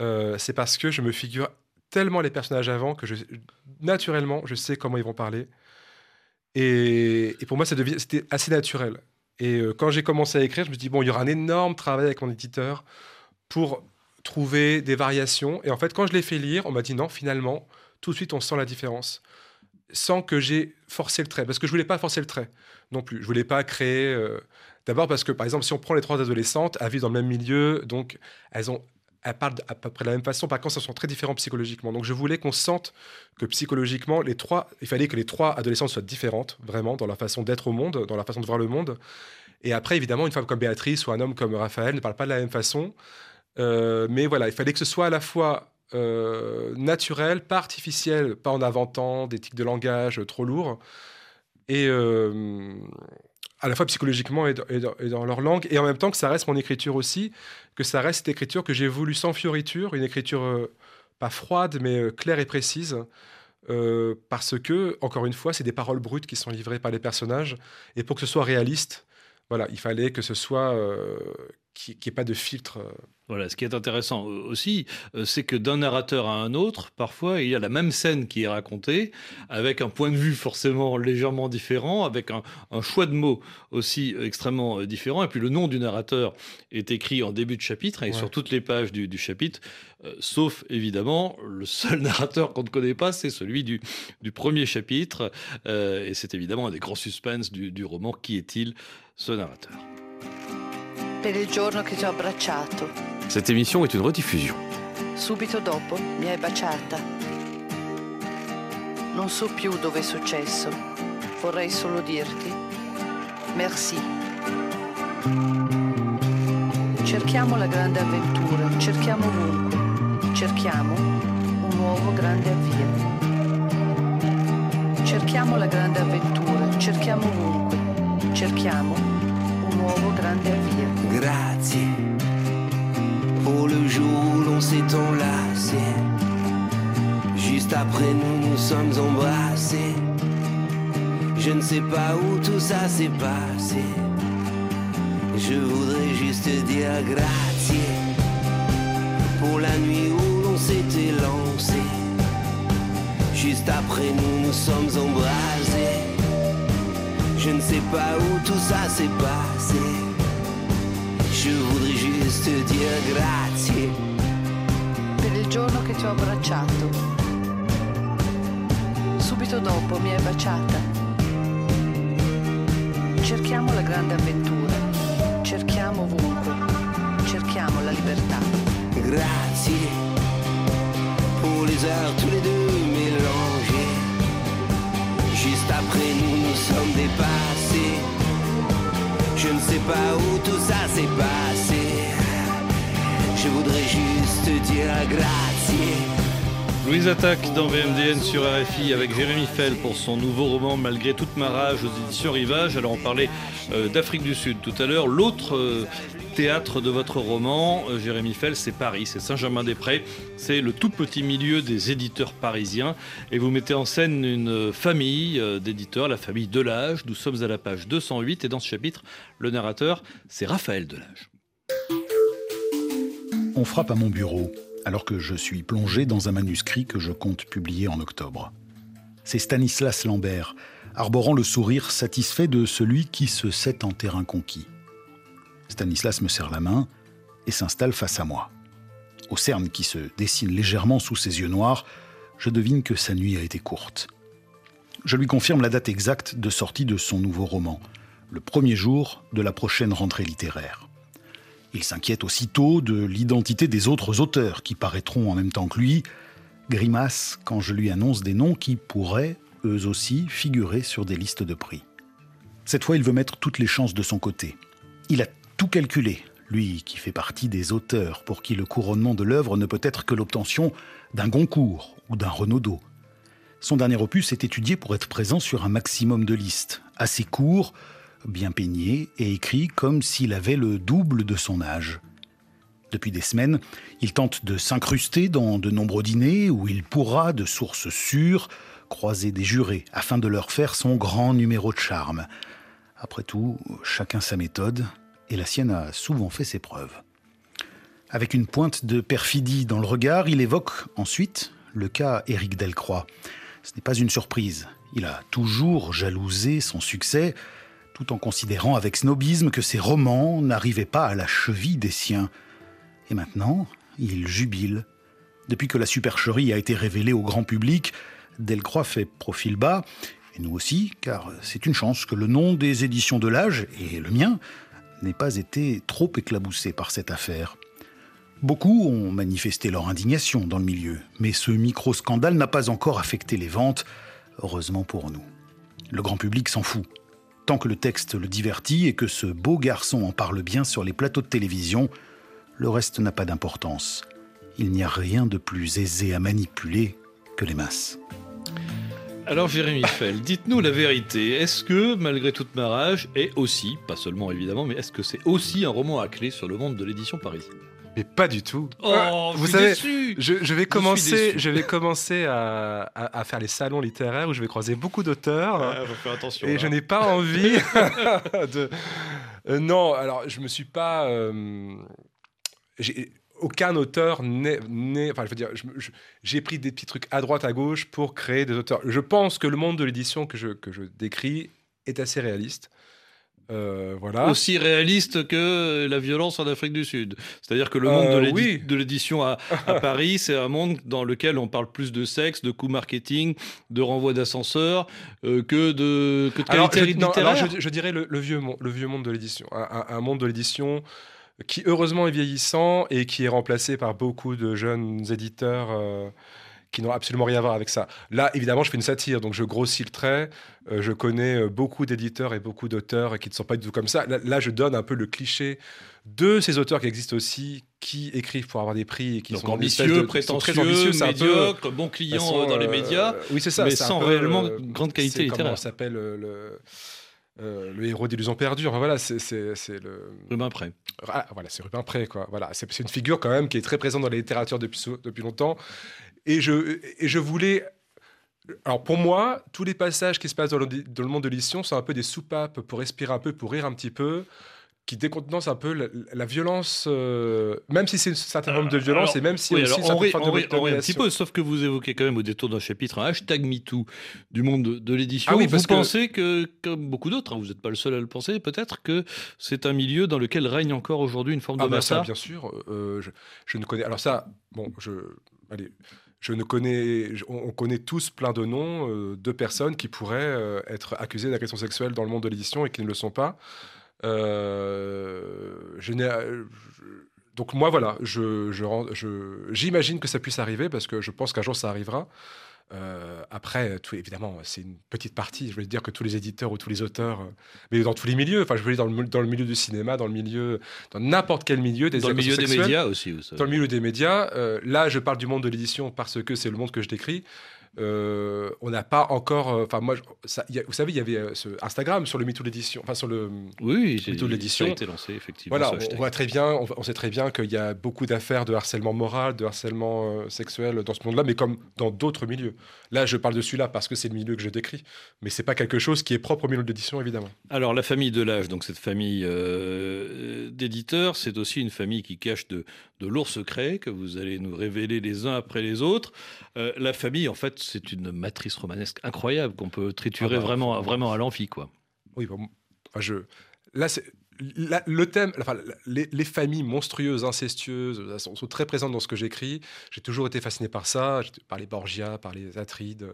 Euh, c'est parce que je me figure tellement les personnages avant que naturellement, je sais comment ils vont parler. Et, et pour moi, c'était assez naturel. Et euh, quand j'ai commencé à écrire, je me suis dit, bon, il y aura un énorme travail avec mon éditeur pour trouver des variations. Et en fait, quand je l'ai fait lire, on m'a dit, non, finalement, tout de suite, on sent la différence sans que j'ai forcé le trait. Parce que je voulais pas forcer le trait non plus. Je voulais pas créer. euh, D'abord parce que, par exemple, si on prend les trois adolescentes, elles vivent dans le même milieu, donc elles ont. Elles parlent à peu près de la même façon, par contre, elles sont très différentes psychologiquement. Donc, je voulais qu'on sente que psychologiquement, les trois, il fallait que les trois adolescentes soient différentes, vraiment, dans leur façon d'être au monde, dans leur façon de voir le monde. Et après, évidemment, une femme comme Béatrice ou un homme comme Raphaël ne parlent pas de la même façon. Euh, mais voilà, il fallait que ce soit à la fois euh, naturel, pas artificiel, pas en inventant des tics de langage euh, trop lourds, et à la fois psychologiquement et dans, leur langue, et en même temps que ça reste mon écriture aussi, que ça reste cette écriture que j'ai voulu sans fioriture, une écriture pas froide, mais claire et précise. parce que, encore une fois, c'est des paroles brutes qui sont livrées par les personnages. Et pour que ce soit réaliste, voilà, il fallait que ce soit. Qu'il n'y ait pas de filtre. euh, Voilà, ce qui est intéressant euh, aussi, euh, c'est que d'un narrateur à un autre, parfois, il y a la même scène qui est racontée, avec un point de vue forcément légèrement différent, avec un, un choix de mots aussi extrêmement différent. Et puis le nom du narrateur est écrit en début de chapitre et Ouais. sur toutes les pages du, du chapitre, euh, sauf évidemment le seul narrateur qu'on ne connaît pas, c'est celui du, du premier chapitre. Euh, et c'est évidemment un des grands suspens du, du roman. Qui est-il, ce narrateur? Per il giorno che ti ho abbracciato. Cette émission est une rediffusion. Subito dopo mi hai baciata. Non so più dove è successo. Vorrei solo dirti merci. Cerchiamo la grande avventura, cerchiamo ovunque, cerchiamo un nuovo grande avvio. Cerchiamo la grande avventura, cerchiamo ovunque, cerchiamo nuovo pour le jour où l'on s'est enlacé. Juste après nous nous sommes embrassés. Je ne sais pas où tout ça s'est passé. Je voudrais juste dire grazie pour la nuit où l'on s'était lancé. Juste après nous nous sommes embrasés. Je ne sais pas où tout ça s'est passé. Je voudrais juste dire grazie. per il giorno che ti ho abbracciato. Subito dopo mi hai baciata. Cerchiamo la grande avventura, cerchiamo ovunque, cerchiamo la libertà. Grazie pour les heures tous les deux mélangées. Juste après nous Je ne sais pas où tout ça s'est passé. Je voudrais juste dire. Louise Attaque dans VMDN sur RFI avec Jérémy Fell pour son nouveau roman Malgré toute ma rage aux éditions Rivage. Alors on parlait euh, d'Afrique du Sud tout à l'heure. L'autre euh, théâtre de votre roman, euh, Jérémy Fell, c'est Paris, c'est Saint-Germain-des-Prés. C'est le tout petit milieu des éditeurs parisiens. Et vous mettez en scène une famille euh, d'éditeurs, la famille Delage. Nous sommes à la page 208 et dans ce chapitre, le narrateur, c'est Raphaël Delage. On frappe à mon bureau alors que je suis plongé dans un manuscrit que je compte publier en octobre. C'est Stanislas Lambert, arborant le sourire satisfait de celui qui se sait en terrain conquis. Stanislas me serre la main et s'installe face à moi. Au cerne qui se dessine légèrement sous ses yeux noirs, je devine que sa nuit a été courte. Je lui confirme la date exacte de sortie de son nouveau roman, le premier jour de la prochaine rentrée littéraire. Il s'inquiète aussitôt de l'identité des autres auteurs qui paraîtront en même temps que lui, grimace quand je lui annonce des noms qui pourraient, eux aussi, figurer sur des listes de prix. Cette fois, il veut mettre toutes les chances de son côté. Il a tout calculé, lui qui fait partie des auteurs pour qui le couronnement de l'œuvre ne peut être que l'obtention d'un Goncourt ou d'un Renaudot. Son dernier opus est étudié pour être présent sur un maximum de listes, assez court, bien peigné et écrit comme s'il avait le double de son âge. Depuis des semaines, il tente de s'incruster dans de nombreux dîners où il pourra, de sources sûres, croiser des jurés afin de leur faire son grand numéro de charme. Après tout, chacun sa méthode, et la sienne a souvent fait ses preuves. Avec une pointe de perfidie dans le regard, il évoque ensuite le cas Éric Delcroix. Ce n'est pas une surprise. Il a toujours jalousé son succès, tout en considérant avec snobisme que ses romans n'arrivaient pas à la cheville des siens. Et maintenant, il jubile. Depuis que la supercherie a été révélée au grand public, Delcroix fait profil bas, et nous aussi, car c'est une chance que le nom des éditions de l'âge, et le mien, n'ait pas été trop éclaboussé par cette affaire. Beaucoup ont manifesté leur indignation dans le milieu, mais ce micro-scandale n'a pas encore affecté les ventes, heureusement pour nous. Le grand public s'en fout. Tant que le texte le divertit et que ce beau garçon en parle bien sur les plateaux de télévision, le reste n'a pas d'importance. Il n'y a rien de plus aisé à manipuler que les masses. Alors Jérémy Fell, dites-nous la vérité. Est-ce que Malgré toute ma rage est aussi, pas seulement évidemment, mais est-ce que c'est aussi un roman à clé sur le monde de l'édition parisienne Mais pas du tout. Oh, vous je suis savez, déçu je, je vais commencer, je vais commencer à, à- à faire les salons littéraires où je vais croiser beaucoup d'auteurs. Ah, faut faire attention. Et là. je n'ai pas envie de. Euh, non, alors je me suis pas. euh, aucun auteur n'est. Enfin, je veux dire, j'ai pris des petits trucs à droite, à gauche pour créer des auteurs. Je pense que le monde de l'édition que je, que je décris est assez réaliste. Euh, voilà. Aussi réaliste que la violence en Afrique du Sud. C'est-à-dire que le monde Euh, de l'édi- oui. de l'édition à, à Paris, c'est un monde dans lequel on parle plus de sexe, de coûts marketing, de renvoi d'ascenseurs euh, que de, que de Alors, qualité je, non, alors, je, je dirais le, le vieux monde, le vieux monde de l'édition. Un, un- un monde de l'édition qui, heureusement, est vieillissant et qui est remplacé par beaucoup de jeunes éditeurs euh, qui n'ont absolument rien à voir avec ça. Là, évidemment, je fais une satire, donc je grossis le trait. Euh, je connais euh, beaucoup d'éditeurs et beaucoup d'auteurs qui ne sont pas du tout comme ça. Là, là, je donne un peu le cliché de ces auteurs qui existent aussi, qui écrivent pour avoir des prix et qui Donc sont ambitieux, de- qui sont très prétentieux, ambitieux, médiocre, bon client dans les euh, médias. oui, c'est ça. mais sans peu, réellement grande qualité littéraire. Comment s'appelle le, euh, le héros d'Illusions perdues Enfin, voilà, c'est le. Demain après. Ah, voilà, c'est Rubin Pré, quoi. Voilà, c'est une figure quand même qui est très présente dans la littérature depuis, depuis longtemps. Et je, et je voulais. Alors pour moi, tous les passages qui se passent dans le, dans le monde de l'édition sont un peu des soupapes pour respirer un peu, pour rire un petit peu, qui décontenancent un peu la, la violence, euh, même si c'est un certain nombre de violences Alors, et même si oui, aussi alors, une on rit, certaine on forme rit- de on rit un petit peu, sauf que vous évoquez quand même au détour d'un chapitre un hashtag MeToo du monde de, de l'édition. Ah oui, vous que- pensez que, comme beaucoup d'autres, hein, vous n'êtes pas le seul à le penser, peut-être que c'est un milieu dans lequel règne encore aujourd'hui une forme Ah de bah ça, bien sûr. euh, je, je ne connais. Alors ça, bon, je, allez, je ne connais. je- on, on connaît tous plein de noms euh, de personnes qui pourraient euh, être accusées d'agression sexuelle dans le monde de l'édition et qui ne le sont pas. Euh, je n'ai. euh, donc moi voilà, je, je, j'imagine que ça puisse arriver parce que je pense qu'un jour ça arrivera. Euh, après, tout, évidemment, c'est une petite partie. Je veux dire que tous les éditeurs ou tous les auteurs, mais dans tous les milieux, enfin, je veux dire dans le, dans le milieu du cinéma, dans le milieu, dans n'importe quel milieu, des Dans le milieu des médias aussi. Dans le milieu des médias, euh, là, je parle du monde de l'édition parce que c'est le monde que je décris. Euh, on n'a pas encore. euh, Enfin, moi, ça- a- vous savez, il y avait euh, ce Instagram sur le MeToo l'édition, enfin sur le Oui, MeToo l'édition. Ça a été lancé, effectivement. Voilà, on voit très bien, on, on sait très bien qu'il y a beaucoup d'affaires de harcèlement moral, de harcèlement euh, sexuel dans ce monde-là, mais comme dans d'autres milieux. Là, je parle de celui-là parce que c'est le milieu que je décris, mais c'est pas quelque chose qui est propre au milieu de l'édition, évidemment. Alors, la famille de l'âge, donc cette famille d'éditeurs, c'est aussi une famille qui cache de, de lourds secrets que vous allez nous révéler les uns après les autres. Euh, la famille, en fait, c'est une matrice romanesque incroyable qu'on peut triturer Ah bah, vraiment, vraiment à l'amphi, quoi. Oui, bon, enfin, je, là, c'est, la- le thème, enfin, les, les familles monstrueuses, incestueuses, sont, sont très présentes dans ce que j'écris. J'ai toujours été fasciné par ça, par les Borgia, par les Atrides.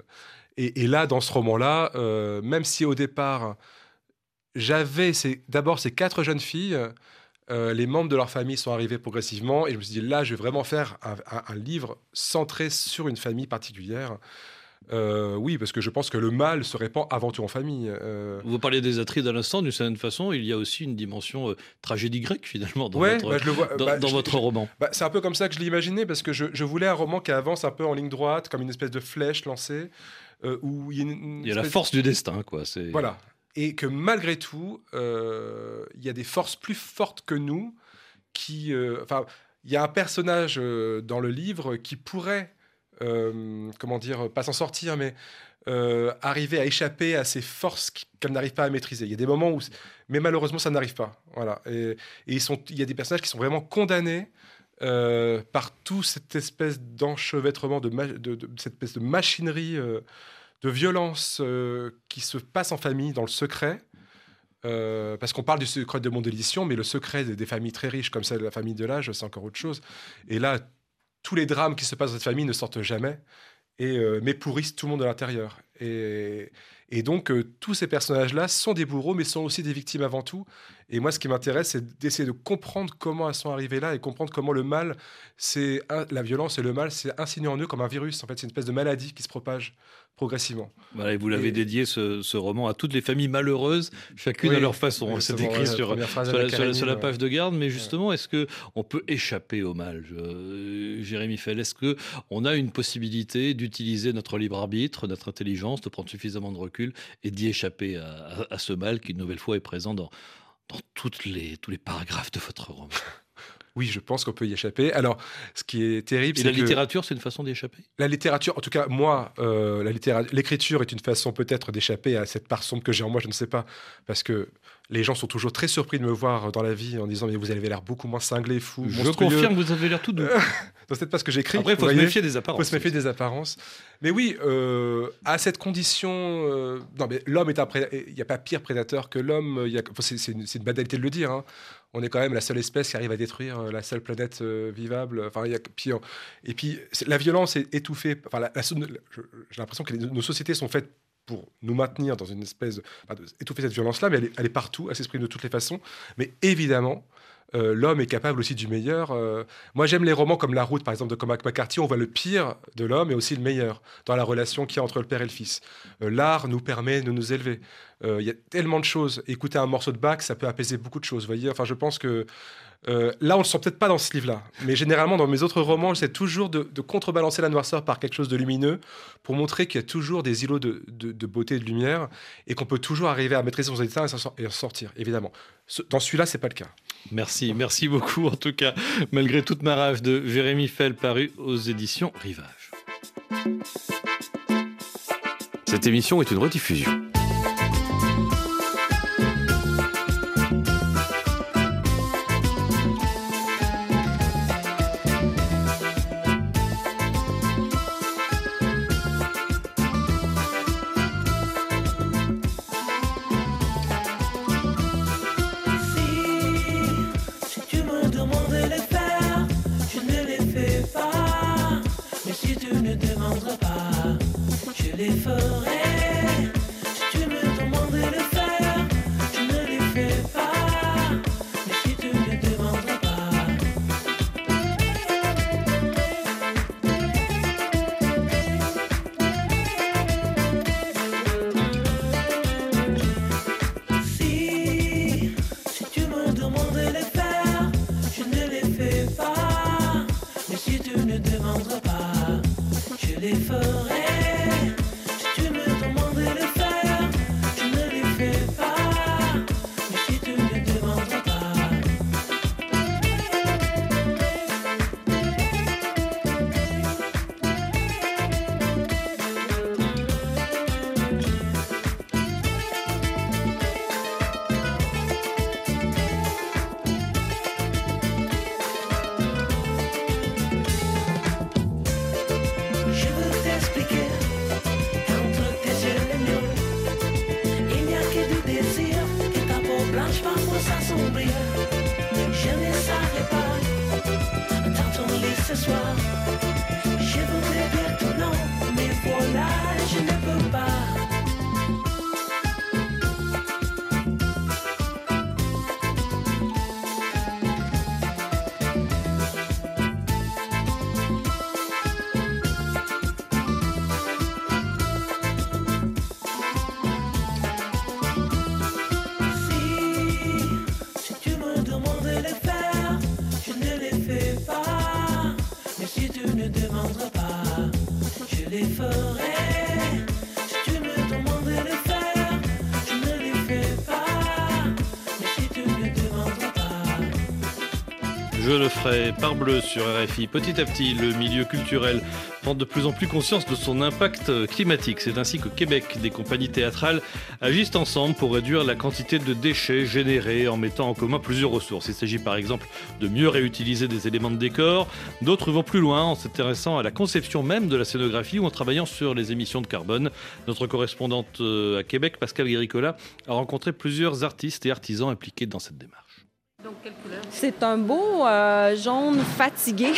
Et, et là, dans ce roman-là, euh, même si au départ, j'avais ces- d'abord ces quatre jeunes filles, euh, les membres de leur famille sont arrivés progressivement, et je me suis dit, là, je vais vraiment faire un, un- un livre centré sur une famille particulière. Euh, oui, parce que je pense que le mal se répand avant tout en famille. Euh, Vous parliez des Atrides à l'instant, d'une certaine façon, il y a aussi une dimension euh, tragédie grecque, finalement, dans ouais, votre, bah, je le vois. dans, bah, dans je- votre je- roman. bah, c'est un peu comme ça que je l'ai imaginé, parce que je, je voulais un roman qui avance un peu en ligne droite, comme une espèce de flèche lancée, où il y a, une- une Il y a la force du destin, quoi. Voilà. Et que malgré tout, euh, il y a des forces plus fortes que nous qui. euh, Enfin, il y a un personnage euh, dans le livre qui pourrait, comment dire, pas s'en sortir, mais arriver à échapper à ces forces qu'elle n'arrive pas à maîtriser. Il y a des moments où. Mais malheureusement, ça n'arrive pas. Voilà. Et, il y a des personnages qui sont vraiment condamnés. par toute cette espèce d'enchevêtrement, cette espèce de machinerie de violence euh, qui se passe en famille, dans le secret. Euh, parce qu'on parle du secret de monde de l'édition, mais le secret des, familles très riches, comme celle de la famille de l'âge, c'est encore autre chose. Et là, tous les drames qui se passent dans cette famille ne sortent jamais. et, euh, mais pourrissent tout le monde de l'intérieur. Et, donc, tous ces personnages-là sont des bourreaux, mais sont aussi des victimes avant tout. Et moi, ce qui m'intéresse, c'est d'essayer de comprendre comment elles sont arrivées là et comprendre comment le mal, c'est la violence et le mal, c'est insinué en eux comme un virus. En fait, c'est une espèce de maladie qui se propage progressivement. Voilà, et vous l'avez dédié ce, roman à toutes les familles malheureuses, chacune à leur façon. C'est écrit sur, la, page de garde. Mais justement, est-ce que on peut échapper au mal, Jérémy Fell? Est-ce que on a une possibilité d'utiliser notre libre arbitre, notre intelligence, de prendre suffisamment de recul et d'y échapper à, ce mal qui, une nouvelle fois, est présent dans, dans toutes les, tous les paragraphes de votre roman? Oui, je pense qu'on peut y échapper. Alors, ce qui est terrible, c'est la littérature, c'est une façon d'y échapper. La littérature, en tout cas, moi, euh, l'écriture est une façon peut-être d'échapper à cette part sombre que j'ai en moi. Je ne sais pas, parce que les gens sont toujours très surpris de me voir dans la vie en disant mais vous avez l'air beaucoup moins cinglé, fou, Je confirme, vous avez l'air tout doux. c'est peut-être pas ce que j'écris. Après, il faut se méfier des apparences. Il faut se méfier des apparences. Mais oui, euh, à cette condition, euh, non mais l'homme est un Il n'y a pas pire prédateur que l'homme. c'est une, une, banalité de le dire. Hein. On est quand même la seule espèce qui arrive à détruire euh, la seule planète vivable. Enfin, et puis la violence est étouffée. Enfin, j'ai l'impression que nos sociétés sont faites pour nous maintenir dans une espèce de, étouffer cette violence-là, mais elle est, elle est, partout, elle s'exprime de toutes les façons. Mais évidemment, euh, l'homme est capable aussi du meilleur. Euh, moi, j'aime les romans comme La Route, par exemple, de Cormac McCarthy. On voit le pire de l'homme et aussi le meilleur dans la relation qu'il y a entre le père et le fils. Euh, l'art nous permet de nous élever. Il y a tellement de choses. Écouter un morceau de Bach, ça peut apaiser beaucoup de choses. voyez enfin, je pense que là, on ne le sent peut-être pas dans ce livre-là, mais généralement dans mes autres romans, j'essaie toujours de, contrebalancer la noirceur par quelque chose de lumineux pour montrer qu'il y a toujours des îlots de, beauté et de lumière et qu'on peut toujours arriver à maîtriser son état et en sortir, évidemment. Dans celui-là, c'est pas le cas. Merci, merci beaucoup en tout cas, malgré toute ma rage de Jérémy Fell paru aux éditions Rivage. Cette émission est une rediffusion. beautiful. Par bleu sur RFI. Petit à petit, le milieu culturel prend de plus en plus conscience de son impact climatique. C'est ainsi que Québec, des compagnies théâtrales agissent ensemble pour réduire la quantité de déchets générés en mettant en commun plusieurs ressources. Il s'agit par exemple de mieux réutiliser des éléments de décor. D'autres vont plus loin en s'intéressant à la conception même de la scénographie ou en travaillant sur les émissions de carbone. Notre correspondante euh, à Québec, Pascal Guéricola, a rencontré plusieurs artistes et artisans impliqués dans cette démarche. C'est un beau euh, jaune fatigué.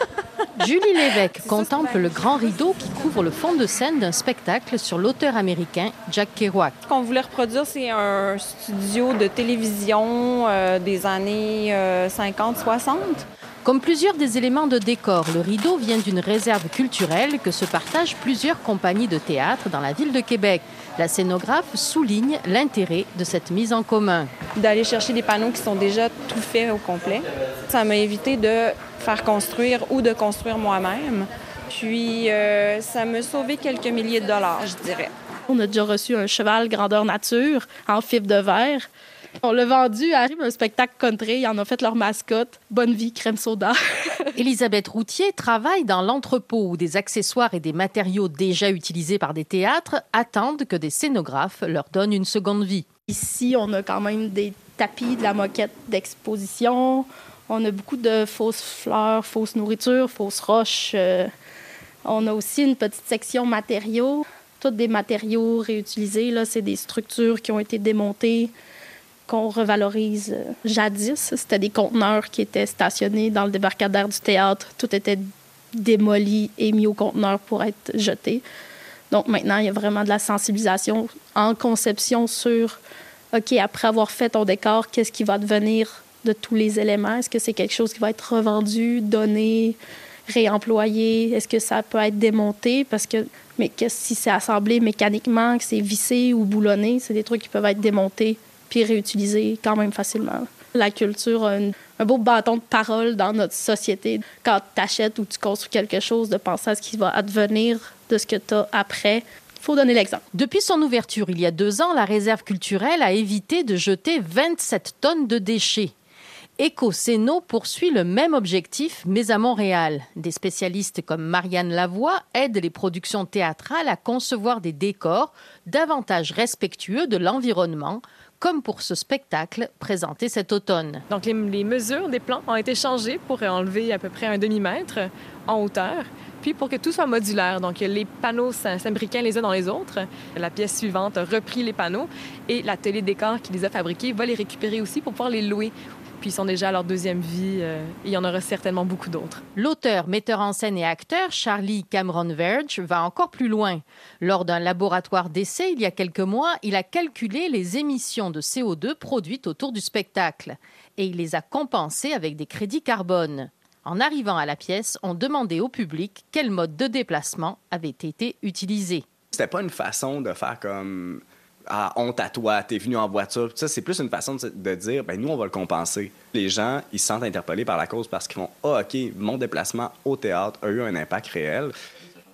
Julie Lévesque contemple le grand rideau qui couvre le fond de scène d'un spectacle sur l'auteur américain Jack Kerouac. Ce qu'on voulait reproduire, c'est un studio de télévision euh, des années 50-60. Euh, Comme plusieurs des éléments de décor, le rideau vient d'une réserve culturelle que se partagent plusieurs compagnies de théâtre dans la ville de Québec. La scénographe souligne l'intérêt de cette mise en commun. D'aller chercher des panneaux qui sont déjà tout faits au complet. Ça m'a évité de faire construire ou de construire moi-même. Puis euh, ça m'a sauvé quelques milliers de dollars, je dirais. On a déjà reçu un cheval grandeur nature en fibre de verre. On l'a vendu à un spectacle country. Ils en ont fait leur mascotte. Bonne vie, crème soda. Elisabeth Routier travaille dans l'entrepôt où des accessoires et des matériaux déjà utilisés par des théâtres attendent que des scénographes leur donnent une seconde vie. Ici, on a quand même des tapis, de la moquette d'exposition. On a beaucoup de fausses fleurs, fausses nourritures, fausses roches. Euh, on a aussi une petite section matériaux. Tous des matériaux réutilisés. Là, c'est des structures qui ont été démontées qu'on revalorise euh, jadis. C'était des conteneurs qui étaient stationnés dans le débarcadère du théâtre. Tout était démoli et mis au conteneur pour être jeté. Donc maintenant, il y a vraiment de la sensibilisation en conception sur, OK, après avoir fait ton décor, qu'est-ce qui va devenir de tous les éléments? Est-ce que c'est quelque chose qui va être revendu, donné, réemployé? Est-ce que ça peut être démonté? Parce que, mais si c'est assemblé mécaniquement, que c'est vissé ou boulonné, c'est des trucs qui peuvent être démontés puis réutilisés quand même facilement. La culture a un beau bâton de parole dans notre société. Quand tu achètes ou tu construis quelque chose, de penser à ce qui va advenir de ce que tu as après. Il faut donner l'exemple. Depuis son ouverture il y a deux ans, la réserve culturelle a évité de jeter 27 tonnes de déchets. EcoCéno poursuit le même objectif, mais à Montréal. Des spécialistes comme Marianne Lavoie aident les productions théâtrales à concevoir des décors davantage respectueux de l'environnement, comme pour ce spectacle présenté cet automne. Donc les, mesures des plans ont été changées pour enlever à peu près un demi-mètre en hauteur, puis pour que tout soit modulaire. Donc les panneaux s'imbriquent les uns dans les autres. La pièce suivante a repris les panneaux et l'atelier décor qui les a fabriqués va les récupérer aussi pour pouvoir les louer puis ils sont déjà à leur deuxième vie. Euh, il y en aura certainement beaucoup d'autres. L'auteur, metteur en scène et acteur Charlie Cameron Verge va encore plus loin. Lors d'un laboratoire d'essai il y a quelques mois, il a calculé les émissions de CO2 produites autour du spectacle et il les a compensées avec des crédits carbone. En arrivant à la pièce, on demandait au public quel mode de déplacement avait été utilisé. C'était pas une façon de faire comme ah, honte à toi, t'es venu en voiture. Ça, c'est plus une façon de, dire, ben nous, on va le compenser. Les gens, ils se sentent interpellés par la cause parce qu'ils font, ah, OK, mon déplacement au théâtre a eu un impact réel.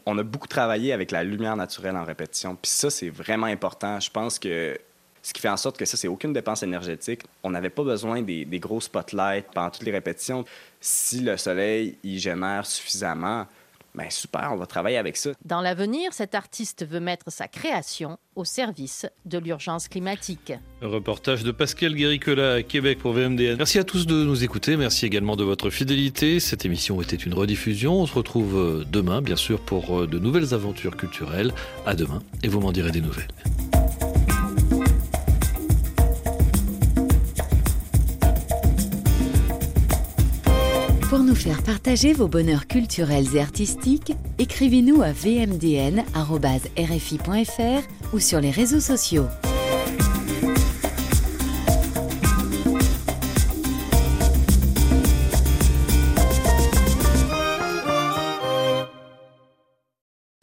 On a beaucoup travaillé avec la lumière naturelle en répétition. Puis ça, c'est vraiment important. Je pense que ce qui fait en sorte que ça, c'est aucune dépense énergétique. On n'avait pas besoin des, des, gros spotlights pendant toutes les répétitions. Si le soleil y génère suffisamment, ben super, on va travailler avec ça. Dans l'avenir, cet artiste veut mettre sa création au service de l'urgence climatique. Un reportage de Pascal Guéricola à Québec pour VMDN. Merci à tous de nous écouter, merci également de votre fidélité. Cette émission était une rediffusion. On se retrouve euh, demain, bien sûr, pour euh, de nouvelles aventures culturelles. À demain, et vous m'en direz des nouvelles. Faire partager vos bonheurs culturels et artistiques, écrivez-nous à vmdn.rfi.fr ou sur les réseaux sociaux.